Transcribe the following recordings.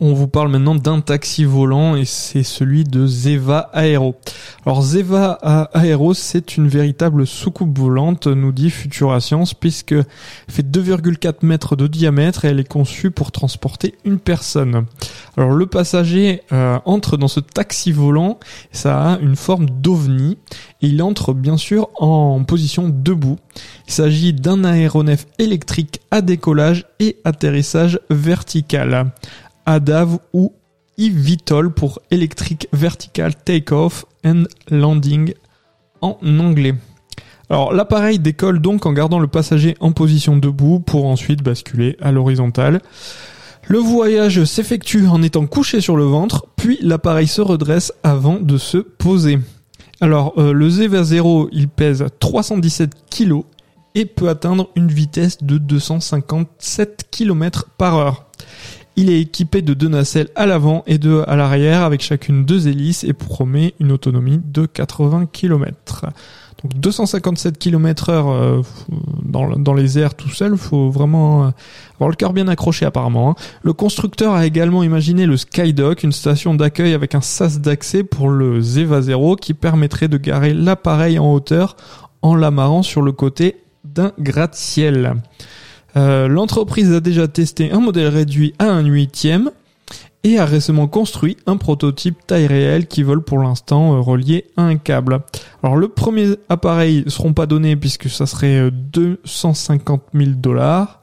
On vous parle maintenant d'un taxi volant et c'est celui de Zeva Aero. Alors Zeva Aero, c'est une véritable soucoupe volante, nous dit Futura Science, puisque fait 2,4 mètres de diamètre et elle est conçue pour transporter une personne. Alors le passager euh, entre dans ce taxi volant, ça a une forme d'ovni et il entre bien sûr en position debout. Il s'agit d'un aéronef électrique à décollage et atterrissage vertical. ADAV ou eVTOL pour Electric Vertical Takeoff and Landing en anglais. Alors l'appareil décolle donc en gardant le passager en position debout pour ensuite basculer à l'horizontale. Le voyage s'effectue en étant couché sur le ventre, puis l'appareil se redresse avant de se poser. Alors euh, le Zeva 0, il pèse 317 kg et peut atteindre une vitesse de 257 km par heure. Il est équipé de deux nacelles à l'avant et deux à l'arrière avec chacune deux hélices et promet une autonomie de 80 km. Donc 257 km heure euh, dans, les airs tout seul, faut vraiment euh, avoir le cœur bien accroché apparemment. Hein. Le constructeur a également imaginé le Skydock, une station d'accueil avec un sas d'accès pour le Zeva 0 qui permettrait de garer l'appareil en hauteur en l'amarrant sur le côté d'un gratte-ciel. Euh, l'entreprise a déjà testé un modèle réduit à un huitième et a récemment construit un prototype taille réelle qui vole pour l'instant euh, relié à un câble. Alors le premier appareil ne seront pas donnés puisque ça serait 250 euh, 000 dollars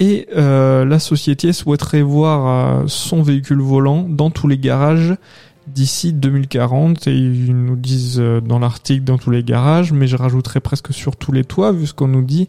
et la société souhaiterait voir son véhicule volant dans tous les garages d'ici 2040 et ils nous disent dans l'article dans tous les garages mais je rajouterais presque sur tous les toits vu ce qu'on nous dit